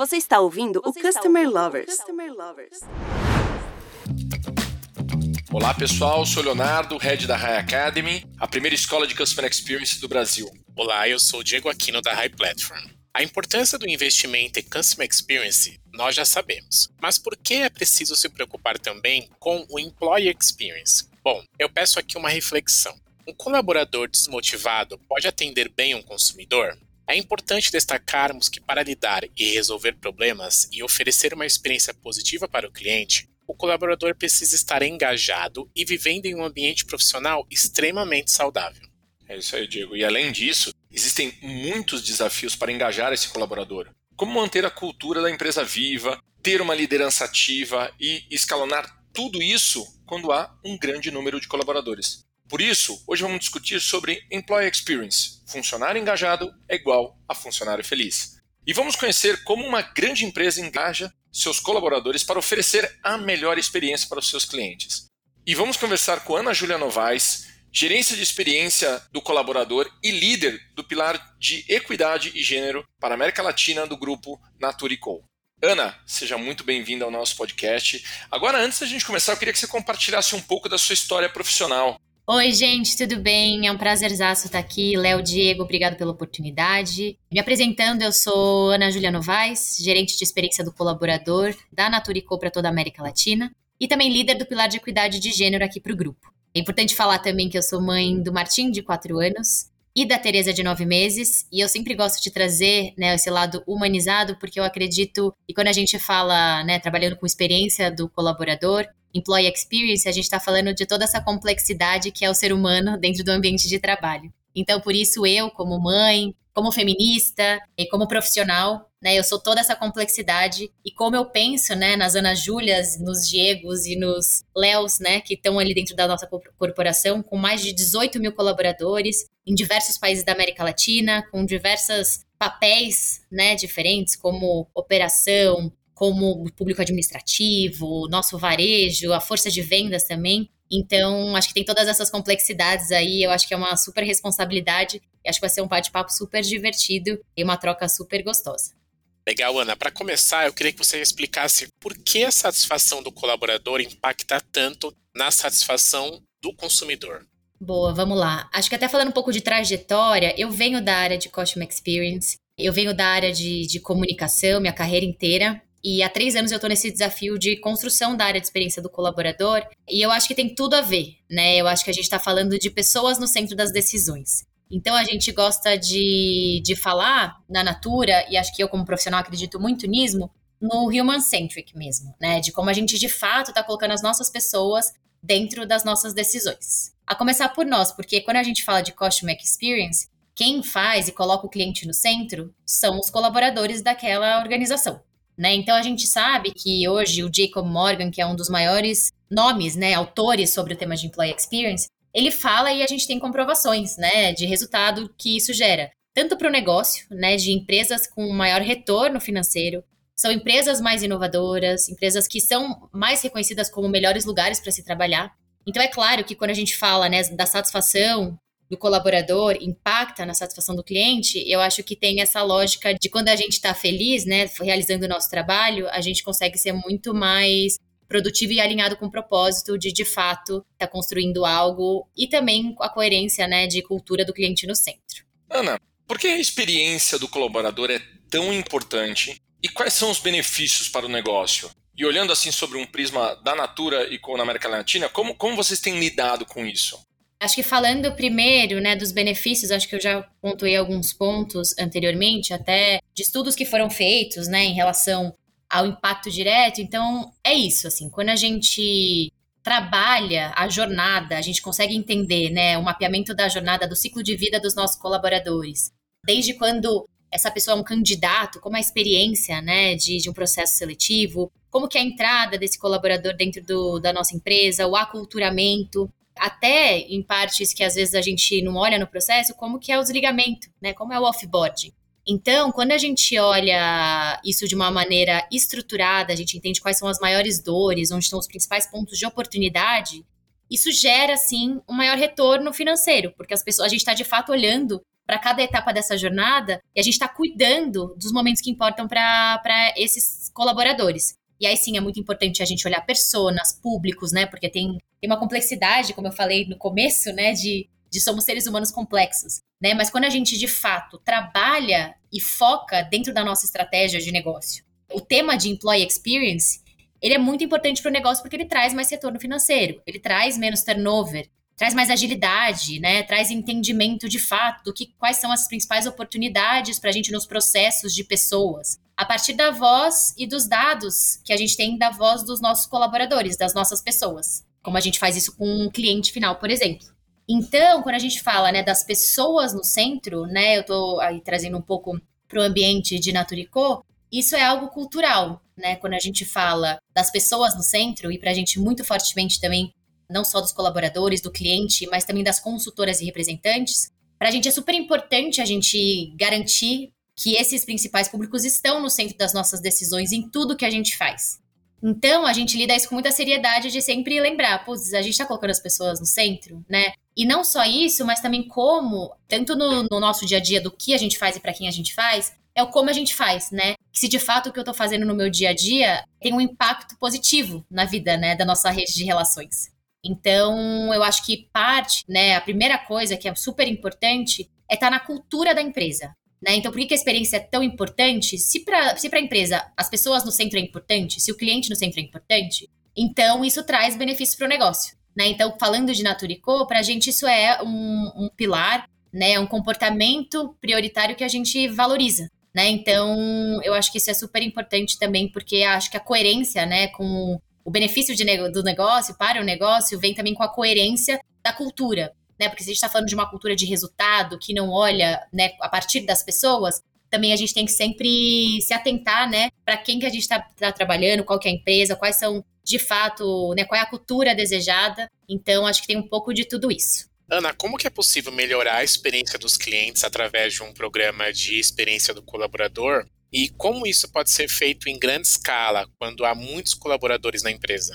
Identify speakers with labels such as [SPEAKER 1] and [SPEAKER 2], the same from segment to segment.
[SPEAKER 1] Você está ouvindo Você o Customer ouvindo Lovers. Customer Lovers.
[SPEAKER 2] Olá pessoal, sou Leonardo, head da High Academy, a primeira escola de Customer Experience do Brasil.
[SPEAKER 3] Olá, eu sou Diego Aquino da High Platform. A importância do investimento em Customer Experience nós já sabemos, mas por que é preciso se preocupar também com o Employee Experience? Bom, eu peço aqui uma reflexão. Um colaborador desmotivado pode atender bem um consumidor? É importante destacarmos que para lidar e resolver problemas e oferecer uma experiência positiva para o cliente, o colaborador precisa estar engajado e vivendo em um ambiente profissional extremamente saudável.
[SPEAKER 2] É isso aí, Diego. E além disso, existem muitos desafios para engajar esse colaborador. Como manter a cultura da empresa viva, ter uma liderança ativa e escalonar tudo isso quando há um grande número de colaboradores. Por isso, hoje vamos discutir sobre Employee Experience. Funcionário engajado é igual a funcionário feliz. E vamos conhecer como uma grande empresa engaja seus colaboradores para oferecer a melhor experiência para os seus clientes. E vamos conversar com Ana Júlia Novaes, gerência de experiência do colaborador e líder do pilar de equidade e gênero para a América Latina do grupo Naturicol. Ana, seja muito bem-vinda ao nosso podcast. Agora, antes da gente começar, eu queria que você compartilhasse um pouco da sua história profissional.
[SPEAKER 4] Oi, gente, tudo bem? É um prazerzaço estar aqui. Léo Diego, obrigado pela oportunidade. Me apresentando, eu sou Ana Julia Novaes, gerente de experiência do colaborador da Naturico para toda a América Latina e também líder do pilar de equidade de gênero aqui para o grupo. É importante falar também que eu sou mãe do Martim, de 4 anos, e da Teresa de nove meses, e eu sempre gosto de trazer né, esse lado humanizado, porque eu acredito, e quando a gente fala, né, trabalhando com experiência do colaborador, employee experience, a gente está falando de toda essa complexidade que é o ser humano dentro do ambiente de trabalho. Então, por isso, eu, como mãe, como feminista e como profissional, né, eu sou toda essa complexidade e como eu penso, né, nas Ana Júlias, nos Diegos e nos Léos, né, que estão ali dentro da nossa corporação, com mais de 18 mil colaboradores em diversos países da América Latina, com diversos papéis, né, diferentes, como operação, como público administrativo, nosso varejo, a força de vendas também. Então, acho que tem todas essas complexidades aí, eu acho que é uma super responsabilidade, e acho que vai ser um bate-papo super divertido e uma troca super gostosa.
[SPEAKER 3] Legal, Ana. Para começar, eu queria que você explicasse por que a satisfação do colaborador impacta tanto na satisfação do consumidor.
[SPEAKER 4] Boa, vamos lá. Acho que até falando um pouco de trajetória, eu venho da área de Customer Experience, eu venho da área de, de comunicação, minha carreira inteira. E há três anos eu estou nesse desafio de construção da área de experiência do colaborador. E eu acho que tem tudo a ver, né? Eu acho que a gente está falando de pessoas no centro das decisões. Então a gente gosta de, de falar na Natura, e acho que eu, como profissional, acredito muito nisso, no human-centric mesmo, né? De como a gente de fato está colocando as nossas pessoas dentro das nossas decisões. A começar por nós, porque quando a gente fala de Customer Experience, quem faz e coloca o cliente no centro são os colaboradores daquela organização. Né? Então a gente sabe que hoje o Jacob Morgan, que é um dos maiores nomes, né, autores sobre o tema de employee experience, ele fala e a gente tem comprovações, né, de resultado que isso gera, tanto para o negócio, né, de empresas com maior retorno financeiro, são empresas mais inovadoras, empresas que são mais reconhecidas como melhores lugares para se trabalhar. Então é claro que quando a gente fala, né, da satisfação do colaborador impacta na satisfação do cliente, eu acho que tem essa lógica de quando a gente está feliz, né, realizando o nosso trabalho, a gente consegue ser muito mais produtivo e alinhado com o propósito de, de fato, estar tá construindo algo e também a coerência, né, de cultura do cliente no centro.
[SPEAKER 2] Ana, por que a experiência do colaborador é tão importante e quais são os benefícios para o negócio? E olhando assim sobre um prisma da Natura e com a América Latina, como, como vocês têm lidado com isso?
[SPEAKER 4] Acho que falando primeiro, né, dos benefícios, acho que eu já pontuei alguns pontos anteriormente, até de estudos que foram feitos, né, em relação ao impacto direto. Então, é isso, assim, quando a gente trabalha a jornada, a gente consegue entender, né, o mapeamento da jornada, do ciclo de vida dos nossos colaboradores. Desde quando essa pessoa é um candidato, como a experiência, né, de, de um processo seletivo, como que é a entrada desse colaborador dentro do, da nossa empresa, o aculturamento, até em partes que às vezes a gente não olha no processo, como que é o desligamento, né? Como é o offboarding. Então, quando a gente olha isso de uma maneira estruturada, a gente entende quais são as maiores dores, onde estão os principais pontos de oportunidade, isso gera, sim, um maior retorno financeiro, porque as pessoas, a gente está de fato olhando para cada etapa dessa jornada e a gente está cuidando dos momentos que importam para esses colaboradores. E aí sim é muito importante a gente olhar personas, públicos, né? Porque tem, tem uma complexidade, como eu falei no começo, né? De, de somos seres humanos complexos, né? Mas quando a gente de fato trabalha e foca dentro da nossa estratégia de negócio, o tema de employee experience, ele é muito importante para o negócio porque ele traz mais retorno financeiro, ele traz menos turnover, traz mais agilidade, né? Traz entendimento de fato do que quais são as principais oportunidades para a gente nos processos de pessoas. A partir da voz e dos dados que a gente tem da voz dos nossos colaboradores, das nossas pessoas. Como a gente faz isso com um cliente final, por exemplo. Então, quando a gente fala né, das pessoas no centro, né? Eu estou aí trazendo um pouco para o ambiente de Naturicô, isso é algo cultural, né? Quando a gente fala das pessoas no centro, e para a gente muito fortemente também não só dos colaboradores, do cliente, mas também das consultoras e representantes. Para a gente é super importante a gente garantir que esses principais públicos estão no centro das nossas decisões em tudo que a gente faz. Então, a gente lida isso com muita seriedade de sempre lembrar, putz, a gente está colocando as pessoas no centro, né? E não só isso, mas também como, tanto no, no nosso dia a dia do que a gente faz e para quem a gente faz, é o como a gente faz, né? Se de fato o que eu estou fazendo no meu dia a dia tem um impacto positivo na vida, né, da nossa rede de relações. Então, eu acho que parte, né, a primeira coisa que é super importante é estar tá na cultura da empresa. Né? Então, por que, a experiência é tão importante? Se para a empresa as pessoas no centro é importante, se o cliente no centro é importante, então isso traz benefícios para o negócio. Né? Então, falando de Naturico, para a gente isso é um, um pilar, né? é um comportamento prioritário que a gente valoriza. Né? Então, eu acho que isso é super importante também, porque acho que a coerência né, com o benefício de, do negócio para o negócio vem também com a coerência da cultura, né? Porque se a gente está falando de uma cultura de resultado que não olha, né, a partir das pessoas, também a gente tem que sempre se atentar, né, para quem que a gente está tá trabalhando, qual que é a empresa, quais são de fato, né, qual é a cultura desejada. Então, acho que tem um pouco de tudo isso.
[SPEAKER 3] Ana, como que é possível melhorar a experiência dos clientes através de um programa de experiência do colaborador e como isso pode ser feito em grande escala quando há muitos colaboradores na empresa?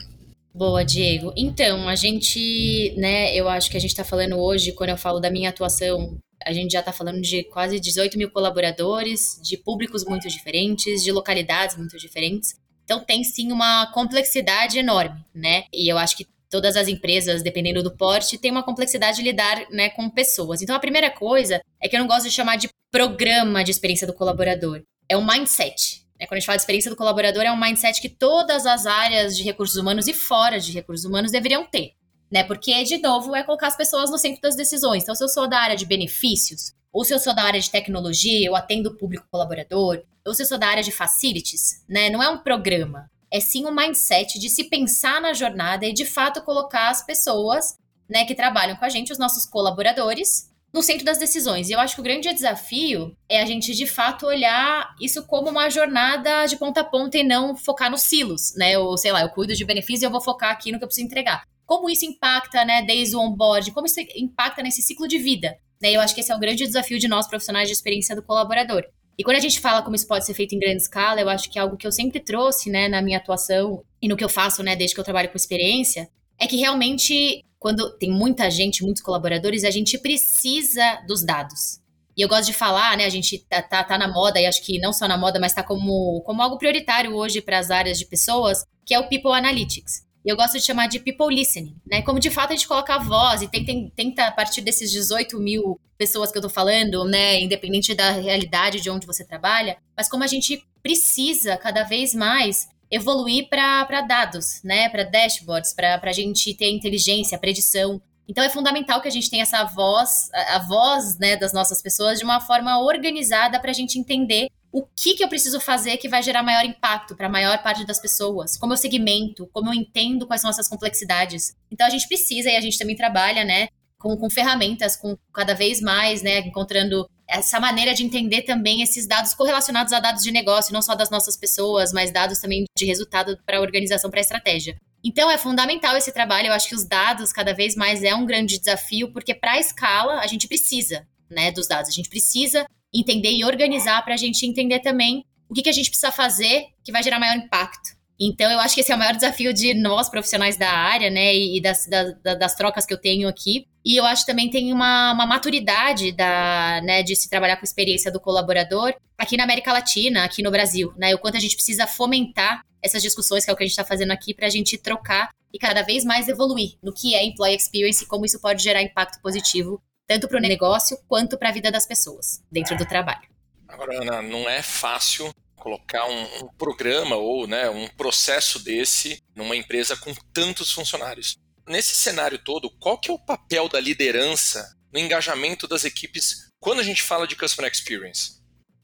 [SPEAKER 4] Boa, Diego. Então, a gente, né, eu acho que a gente está falando hoje, quando eu falo da minha atuação, a gente já está falando de quase 18 mil colaboradores, de públicos muito diferentes, de localidades muito diferentes. Então, tem sim uma complexidade enorme, né? E eu acho que todas as empresas, dependendo do porte, tem uma complexidade de lidar né, com pessoas. Então, a primeira coisa é que eu não gosto de chamar de programa de experiência do colaborador é um mindset. Né? Quando a gente fala de experiência do colaborador, é um mindset que todas as áreas de recursos humanos e fora de recursos humanos deveriam ter. Né? Porque, de novo, é colocar as pessoas no centro das decisões. Então, se eu sou da área de benefícios, ou se eu sou da área de tecnologia, eu atendo o público colaborador, ou se eu sou da área de facilities, né? Não é um programa. É sim um mindset de se pensar na jornada e, de fato, colocar as pessoas né, que trabalham com a gente, os nossos colaboradores, no centro das decisões. E eu acho que o grande desafio é a gente, de fato, olhar isso como uma jornada de ponta a ponta e não focar nos silos, né? Ou, sei lá, eu cuido de benefícios e eu vou focar aqui no que eu preciso entregar. Como isso impacta, né, desde o onboard, como isso impacta nesse ciclo de vida. Né? Eu acho que esse é o grande desafio de nós, profissionais de experiência do colaborador. E quando a gente fala como isso pode ser feito em grande escala, eu acho que é algo que eu sempre trouxe, né, na minha atuação e no que eu faço, né, desde que eu trabalho com experiência, é que realmente quando tem muita gente, muitos colaboradores, a gente precisa dos dados. E eu gosto de falar, né? A gente tá, tá, tá na moda, e acho que não só na moda, mas tá como, como algo prioritário hoje para as áreas de pessoas, que é o People Analytics. E eu gosto de chamar de people listening, né? Como de fato a gente coloca a voz e tenta, tenta a partir desses 18 mil pessoas que eu tô falando, né? Independente da realidade de onde você trabalha, mas como a gente precisa cada vez mais evoluir para dados, né? Para dashboards, para a gente ter inteligência, predição. Então é fundamental que a gente tenha essa voz, a, voz né, das nossas pessoas de uma forma organizada para a gente entender o que, que eu preciso fazer que vai gerar maior impacto para a maior parte das pessoas, como eu segmento, como eu entendo quais são essas complexidades. Então a gente precisa e a gente também trabalha, né, com, com ferramentas, com cada vez mais, né, encontrando essa maneira de entender também esses dados correlacionados a dados de negócio, não só das nossas pessoas, mas dados também de resultado para a organização, para a estratégia. Então é fundamental esse trabalho. Eu acho que os dados cada vez mais é um grande desafio, porque para a escala a gente precisa, né, dos dados. A gente precisa entender e organizar para a gente entender também o que, que a gente precisa fazer que vai gerar maior impacto. Então, eu acho que esse é o maior desafio de nós, profissionais da área, né, e das, das, das trocas que eu tenho aqui, E eu acho também tem uma, uma maturidade da, né, de se trabalhar com a experiência do colaborador aqui na América Latina, aqui no Brasil, né? O quanto a gente precisa fomentar essas discussões, que é o que a gente está fazendo aqui, para a gente trocar e cada vez mais evoluir no que é employee experience e como isso pode gerar impacto positivo, tanto para o negócio quanto para a vida das pessoas dentro do trabalho.
[SPEAKER 2] Agora, Ana, não é fácil colocar um, um, programa ou né, um processo desse numa empresa com tantos funcionários. Nesse cenário todo, qual que é o papel da liderança no engajamento das equipes quando a gente fala de Customer Experience?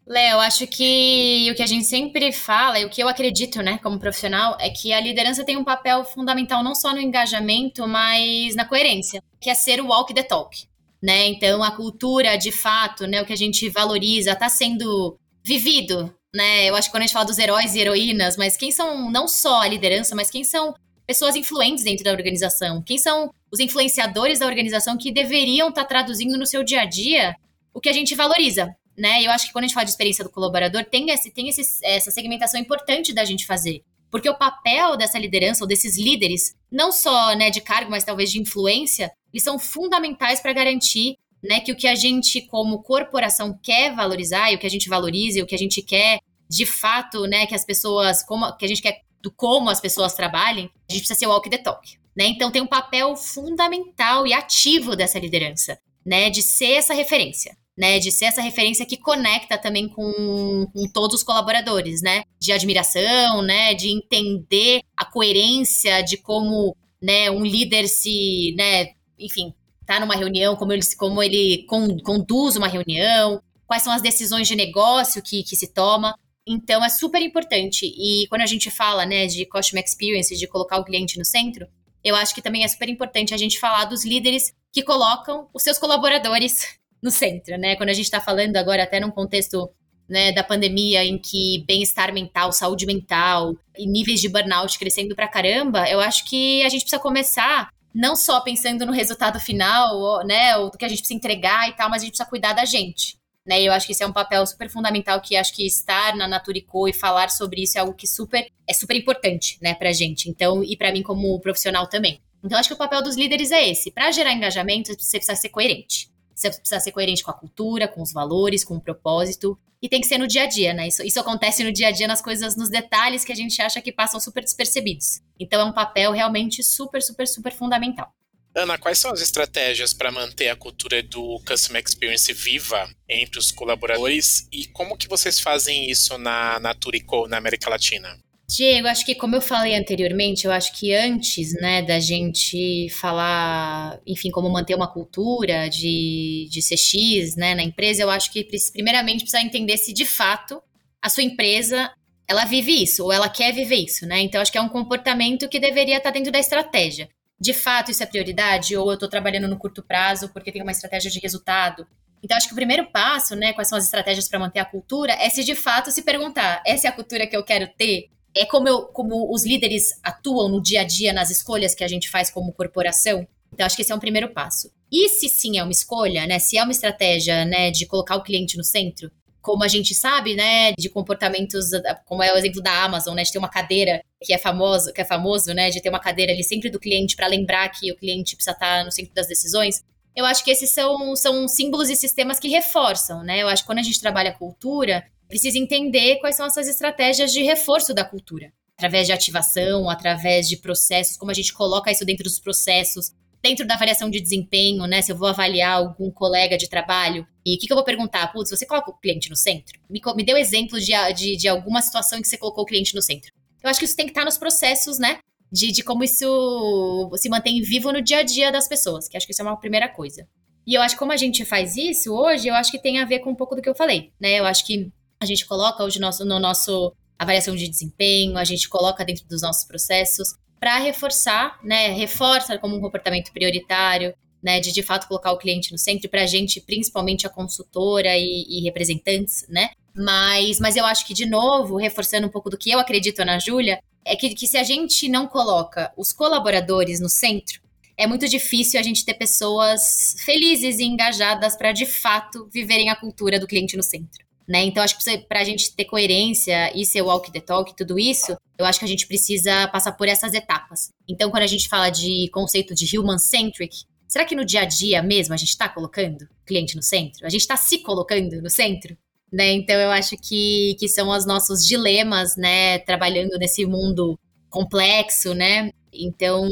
[SPEAKER 4] Léo, acho que o que a gente sempre fala e o que eu acredito, né, como profissional, é que a liderança tem um papel fundamental não só no engajamento, mas na coerência, que é ser o walk the talk, né? Então, a cultura, de fato, né, o que a gente valoriza, está sendo vivido, né? Eu acho que quando a gente fala dos heróis e heroínas, mas quem são não só a liderança, mas quem são pessoas influentes dentro da organização? Quem são os influenciadores da organização que deveriam estar tá traduzindo no seu dia a dia o que a gente valoriza? né? Eu acho que quando a gente fala de experiência do colaborador, tem, esse, tem esse, essa segmentação importante da gente fazer. Porque o papel dessa liderança ou desses líderes, não só né, de cargo, mas talvez de influência, eles são fundamentais para garantir né, que o que a gente, como corporação, quer valorizar e o que a gente valoriza e o que a gente quer, de fato, né, que as pessoas, como, que a gente quer do como as pessoas trabalhem, a gente precisa ser o walk the talk. Né? Então tem um papel fundamental e ativo dessa liderança, né, de ser essa referência né? De ser essa referência que conecta também com, com todos os colaboradores, né? De admiração, né? De entender a coerência de como, né, um líder se, né, enfim, tá numa reunião, como ele, como ele con, conduz uma reunião, quais são as decisões de negócio que, que se toma. Então, é super importante. E quando a gente fala, né, de customer experience, de colocar o cliente no centro, eu acho que também é super importante a gente falar dos líderes que colocam os seus colaboradores no centro, né? Quando a gente está falando agora até num contexto né, da pandemia em que bem-estar mental, saúde mental e níveis de burnout crescendo pra caramba, eu acho que a gente precisa começar não só pensando no resultado final, né, ou do que a gente precisa entregar e tal, mas a gente precisa cuidar da gente. Né, eu acho que esse é um papel super fundamental que acho que estar na Naturico e falar sobre isso é algo que super é super importante, né, pra gente. Então, e para mim como profissional também. Então, acho que o papel dos líderes é esse. Para gerar engajamento, você precisa ser coerente. Você precisa ser coerente com a cultura, com os valores, com o propósito. E tem que ser no dia a dia, né? Isso, isso acontece no dia a dia, nas coisas, nos detalhes que a gente acha que passam super despercebidos. Então é um papel realmente super, super, super fundamental.
[SPEAKER 3] Ana, quais são as estratégias para manter a cultura do Customer Experience viva entre os colaboradores e como que vocês fazem isso na, Turico, na América Latina?
[SPEAKER 4] Diego, acho que como eu falei anteriormente, eu acho que antes, né, da gente falar, enfim, como manter uma cultura de, de CX, né, na empresa, eu acho que primeiramente precisa entender se de fato a sua empresa ela vive isso ou ela quer viver isso, né? Então acho que é um comportamento que deveria estar dentro da estratégia. De fato, isso é prioridade ou eu estou trabalhando no curto prazo porque tem uma estratégia de resultado. Então acho que o primeiro passo, né, quais são as estratégias para manter a cultura, é se de fato se perguntar, essa é a cultura que eu quero ter? é como, eu, como os líderes atuam no dia a dia nas escolhas que a gente faz como corporação. Então, acho que esse é um primeiro passo. E se sim é uma escolha, né? Se é uma estratégia, né, de colocar o cliente no centro, como a gente sabe, né, de comportamentos, como é o exemplo da Amazon, né, de ter uma cadeira que é famoso, que é famoso, né, de ter uma cadeira ali sempre do cliente para lembrar que o cliente precisa estar no centro das decisões. Eu acho que esses são, são símbolos e sistemas que reforçam, né? Eu acho que quando a gente trabalha cultura, precisa entender quais são essas estratégias de reforço da cultura. Através de ativação, através de processos, como a gente coloca isso dentro dos processos, dentro da avaliação de desempenho, né? Se eu vou avaliar algum colega de trabalho, e o que, que, eu vou perguntar? Putz, você coloca o cliente no centro? Me, me deu exemplo de, de, de, alguma situação em que você colocou o cliente no centro. Eu acho que isso tem que estar nos processos, né? De, de como isso se mantém vivo no dia a dia das pessoas, que acho que isso é uma primeira coisa. E eu acho que como a gente faz isso hoje, eu acho que tem a ver com um pouco do que eu falei, né? Eu acho que a gente coloca hoje nosso, no nosso avaliação de desempenho, a gente coloca dentro dos nossos processos para reforçar, né, reforça como um comportamento prioritário, né, de de fato colocar o cliente no centro, para a gente, principalmente a consultora e, e, representantes, né, mas, mas eu acho que, de novo, reforçando um pouco do que eu acredito na Júlia, é que, que se a gente não coloca os colaboradores no centro, é muito difícil a gente ter pessoas felizes e engajadas para, de fato, viverem a cultura do cliente no centro. Né? Então, acho que para a gente ter coerência e ser walk the talk, tudo isso, eu acho que a gente precisa passar por essas etapas. Então, quando a gente fala de conceito de human-centric, será que no dia a dia mesmo a gente está colocando o cliente no centro? A gente está se colocando no centro? Né? Então eu acho que, que são os nossos dilemas, né? Trabalhando nesse mundo complexo, né? Então,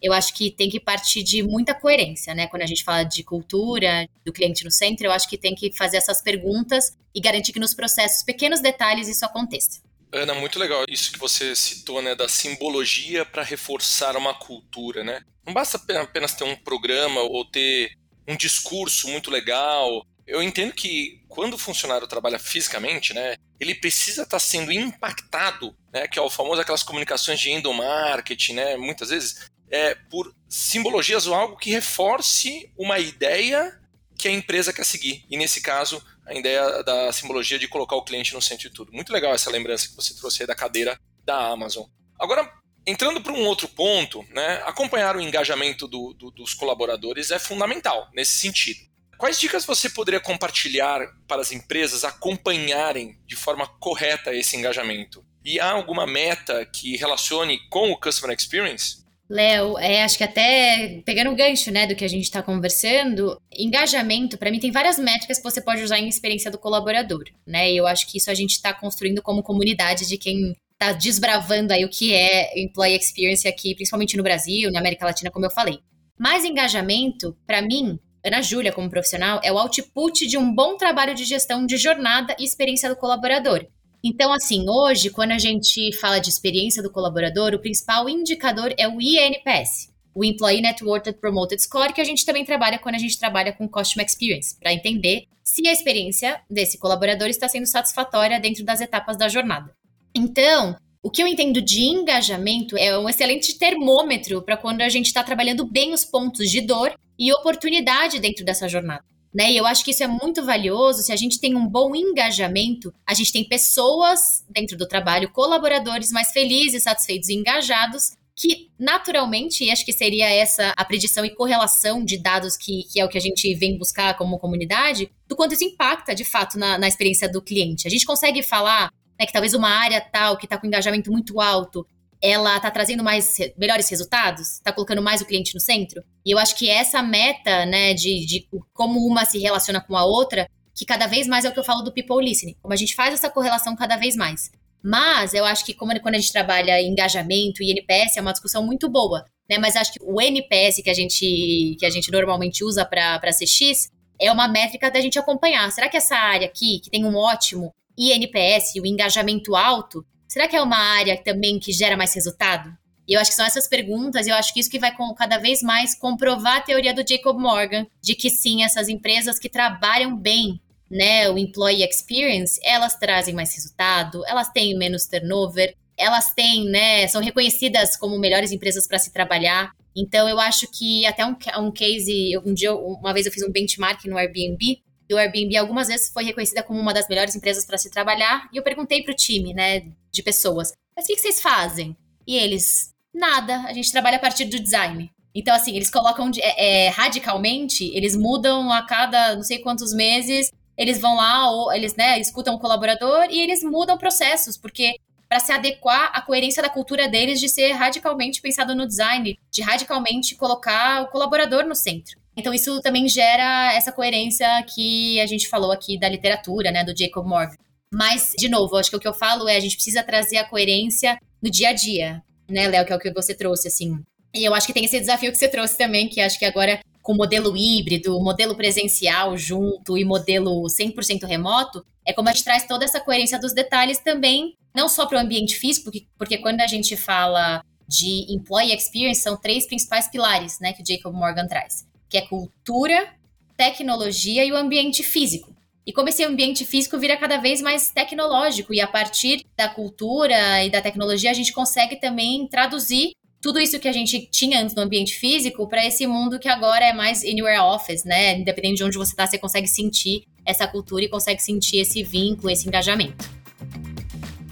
[SPEAKER 4] eu acho que tem que partir de muita coerência, né? Quando a gente fala de cultura, do cliente no centro, eu acho que tem que fazer essas perguntas e garantir que nos processos, pequenos detalhes, isso aconteça.
[SPEAKER 2] Ana, muito legal isso que você citou, né, da simbologia para reforçar uma cultura, né? Não basta apenas ter um programa ou ter um discurso muito legal. Eu entendo que quando o funcionário trabalha fisicamente, né, ele precisa estar tá sendo impactado, né, que é o famoso aquelas comunicações de endomarketing, né, muitas vezes é por simbologias ou algo que reforce uma ideia que a empresa quer seguir. E nesse caso, a ideia da simbologia de colocar o cliente no centro de tudo. Muito legal essa lembrança que você trouxe aí da cadeira da Amazon. Agora, entrando para um outro ponto, né, acompanhar o engajamento do, do, dos colaboradores é fundamental nesse sentido. Quais dicas você poderia compartilhar para as empresas acompanharem de forma correta esse engajamento? E há alguma meta que relacione com o Customer Experience?
[SPEAKER 4] Léo, é, acho que até pegando o gancho, né, do que a gente está conversando, engajamento, para mim, tem várias métricas que você pode usar em experiência do colaborador, né? E eu acho que isso a gente está construindo como comunidade de quem está desbravando aí o que é employee experience aqui, principalmente no Brasil, na América Latina, como eu falei. Mais engajamento, para mim, Ana Júlia, como profissional, é o output de um bom trabalho de gestão de jornada e experiência do colaborador. Então, assim, hoje, quando a gente fala de experiência do colaborador, o principal indicador é o INPS, o Employee Network Promoted Score, que a gente também trabalha quando a gente trabalha com Customer Experience, para entender se a experiência desse colaborador está sendo satisfatória dentro das etapas da jornada. Então, o que eu entendo de engajamento é um excelente termômetro para quando a gente está trabalhando bem os pontos de dor e oportunidade dentro dessa jornada. Né? E eu acho que isso é muito valioso se a gente tem um bom engajamento, a gente tem pessoas dentro do trabalho, colaboradores mais felizes, satisfeitos e engajados, que naturalmente, e acho que seria essa a predição e correlação de dados que, que é o que a gente vem buscar como comunidade, do quanto isso impacta de fato na, na experiência do cliente. A gente consegue falar né, que talvez uma área tal que está com engajamento muito alto ela está trazendo mais melhores resultados, está colocando mais o cliente no centro. E eu acho que essa meta, né, de, de como uma se relaciona com a outra, que cada vez mais é o que eu falo do people listening, como a gente faz essa correlação cada vez mais. Mas eu acho que como quando a gente trabalha engajamento e NPS é uma discussão muito boa, né? Mas acho que o NPS que a gente que a gente normalmente usa para CX é uma métrica da gente acompanhar. Será que essa área aqui, que tem um ótimo INPS, o engajamento alto, será que é uma área também que gera mais resultado? E eu acho que são essas perguntas, e eu acho que isso que vai cada vez mais comprovar a teoria do Jacob Morgan, de que sim, essas empresas que trabalham bem, né, o employee experience, elas trazem mais resultado, elas têm menos turnover, elas têm, né, são reconhecidas como melhores empresas para se trabalhar. Então eu acho que até um, um case, um dia, uma vez eu fiz um benchmark no Airbnb, e o Airbnb algumas vezes foi reconhecida como uma das melhores empresas para se trabalhar. E eu perguntei para o time, né, de pessoas, mas o que, que vocês fazem? E eles, nada, a gente trabalha a partir do design. Então, assim, eles colocam é, é, radicalmente, eles mudam a cada não sei quantos meses, eles vão lá, ou eles né, escutam o colaborador e eles mudam processos, porque para se adequar à coerência da cultura deles de ser radicalmente pensado no design, de radicalmente colocar o colaborador no centro. Então, isso também gera essa coerência que a gente falou aqui da literatura, né, do Jacob Morgan. Mas, de novo, acho que o que eu falo é a gente precisa trazer a coerência no dia a dia, né, Léo, que é o que você trouxe, assim. E eu acho que tem esse desafio que você trouxe também, que acho que agora com modelo híbrido, modelo presencial junto e modelo 100% remoto, é como a gente traz toda essa coerência dos detalhes também, não só para o ambiente físico, porque, porque quando a gente fala de employee experience, são três principais pilares, né, que o Jacob Morgan traz que é cultura, tecnologia e o ambiente físico. E como esse ambiente físico vira cada vez mais tecnológico, e a partir da cultura e da tecnologia, a gente consegue também traduzir tudo isso que a gente tinha antes no ambiente físico para esse mundo que agora é mais anywhere office, né? Independente de onde você está, você consegue sentir essa cultura e consegue sentir esse vínculo, esse engajamento.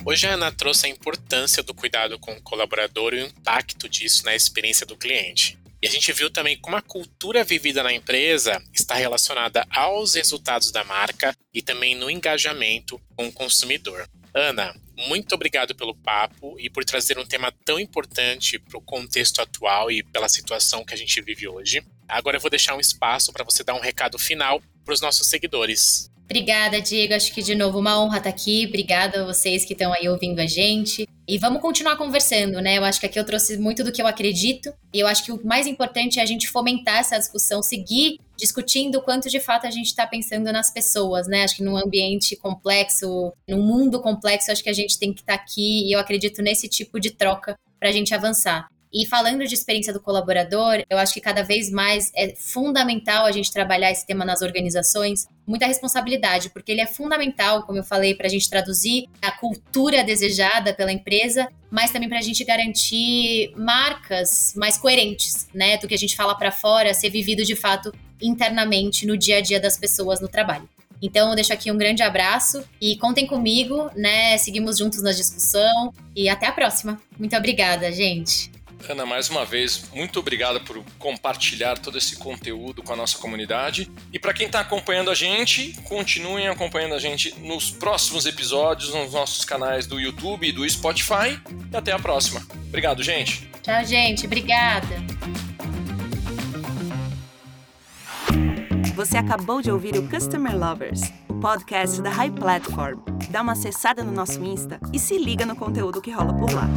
[SPEAKER 3] Hoje a Ana trouxe a importância do cuidado com o colaborador e o impacto disso na experiência do cliente. E a gente viu também como a cultura vivida na empresa está relacionada aos resultados da marca e também no engajamento com o consumidor. Ana, muito obrigado pelo papo e por trazer um tema tão importante para o contexto atual e pela situação que a gente vive hoje. Agora eu vou deixar um espaço para você dar um recado final para os nossos seguidores.
[SPEAKER 4] Obrigada, Diego. Acho que de novo uma honra estar aqui. Obrigada a vocês que estão aí ouvindo a gente. E vamos continuar conversando, né? Eu acho que aqui eu trouxe muito do que eu acredito. E eu acho que o mais importante é a gente fomentar essa discussão, seguir discutindo o quanto de fato a gente está pensando nas pessoas, né? Acho que num ambiente complexo, num mundo complexo, acho que a gente tem que estar tá aqui e eu acredito nesse tipo de troca para a gente avançar. E falando de experiência do colaborador, eu acho que cada vez mais é fundamental a gente trabalhar esse tema nas organizações, muita responsabilidade, porque ele é fundamental, como eu falei, para a gente traduzir a cultura desejada pela empresa, mas também para a gente garantir marcas mais coerentes, né, do que a gente fala para fora, ser vivido de fato internamente no dia a dia das pessoas no trabalho. Então, eu deixo aqui um grande abraço e contem comigo, né? Seguimos juntos na discussão e até a próxima. Muito obrigada, gente.
[SPEAKER 2] Ana, mais uma vez, muito obrigado por compartilhar todo esse conteúdo com a nossa comunidade. E para quem está acompanhando a gente, continuem acompanhando a gente nos próximos episódios, nos nossos canais do YouTube e do Spotify. E até a próxima. Obrigado, gente.
[SPEAKER 4] Tchau, gente. Obrigada.
[SPEAKER 1] Você acabou de ouvir o Customer Lovers, o podcast da High Platform. Dá uma acessada no nosso Insta e se liga no conteúdo que rola por lá.